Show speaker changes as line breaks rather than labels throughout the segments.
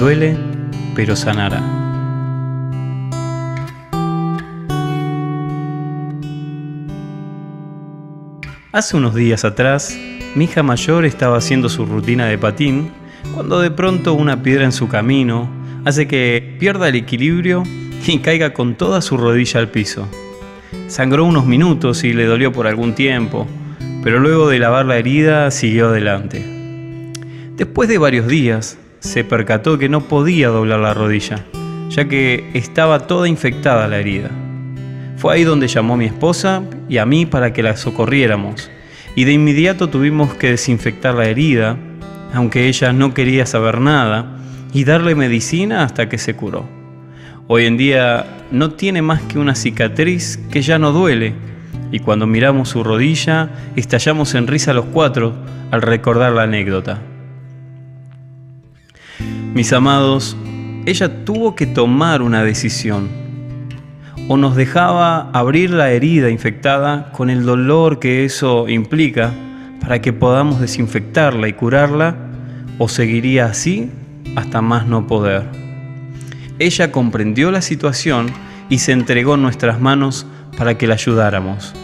Duele, pero sanará. Hace unos días atrás, mi hija mayor estaba haciendo su rutina de patín cuando de pronto una piedra en su camino hace que pierda el equilibrio y caiga con toda su rodilla al piso. Sangró unos minutos y le dolió por algún tiempo, pero luego de lavar la herida siguió adelante. Después de varios días, se percató que no podía doblar la rodilla, ya que estaba toda infectada la herida. Fue ahí donde llamó a mi esposa y a mí para que la socorriéramos, y de inmediato tuvimos que desinfectar la herida, aunque ella no quería saber nada, y darle medicina hasta que se curó. Hoy en día no tiene más que una cicatriz que ya no duele, y cuando miramos su rodilla estallamos en risa los cuatro al recordar la anécdota. Mis amados, ella tuvo que tomar una decisión. O nos dejaba abrir la herida infectada con el dolor que eso implica para que podamos desinfectarla y curarla, o seguiría así hasta más no poder. Ella comprendió la situación y se entregó en nuestras manos para que la ayudáramos.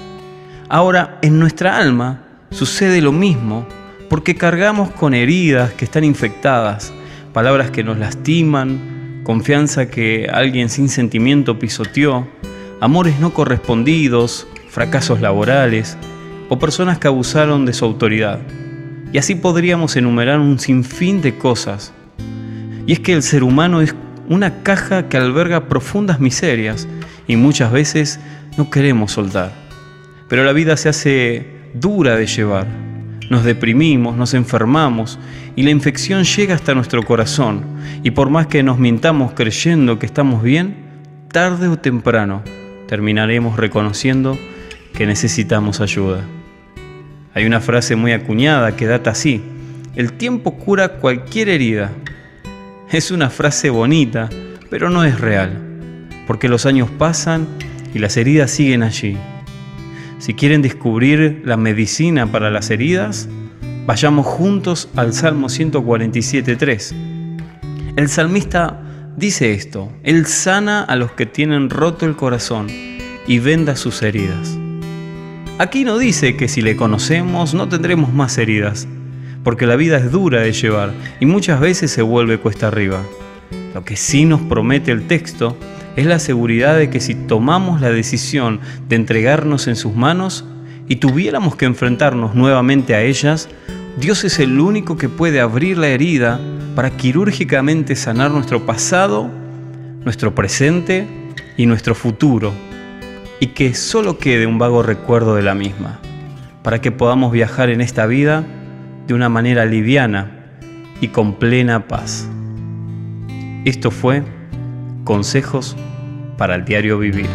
Ahora, en nuestra alma sucede lo mismo porque cargamos con heridas que están infectadas, palabras que nos lastiman, confianza que alguien sin sentimiento pisoteó, amores no correspondidos, fracasos laborales o personas que abusaron de su autoridad. Y así podríamos enumerar un sinfín de cosas. Y es que el ser humano es una caja que alberga profundas miserias y muchas veces no queremos soltar pero la vida se hace dura de llevar. Nos deprimimos, nos enfermamos y la infección llega hasta nuestro corazón. Y por más que nos mintamos creyendo que estamos bien, tarde o temprano terminaremos reconociendo que necesitamos ayuda. Hay una frase muy acuñada que data así, el tiempo cura cualquier herida. Es una frase bonita, pero no es real, porque los años pasan y las heridas siguen allí. Si quieren descubrir la medicina para las heridas, vayamos juntos al Salmo 147.3. El salmista dice esto, Él sana a los que tienen roto el corazón y venda sus heridas. Aquí no dice que si le conocemos no tendremos más heridas, porque la vida es dura de llevar y muchas veces se vuelve cuesta arriba. Lo que sí nos promete el texto es la seguridad de que si tomamos la decisión de entregarnos en sus manos y tuviéramos que enfrentarnos nuevamente a ellas, Dios es el único que puede abrir la herida para quirúrgicamente sanar nuestro pasado, nuestro presente y nuestro futuro, y que solo quede un vago recuerdo de la misma, para que podamos viajar en esta vida de una manera liviana y con plena paz. Esto fue Consejos para el diario vivir.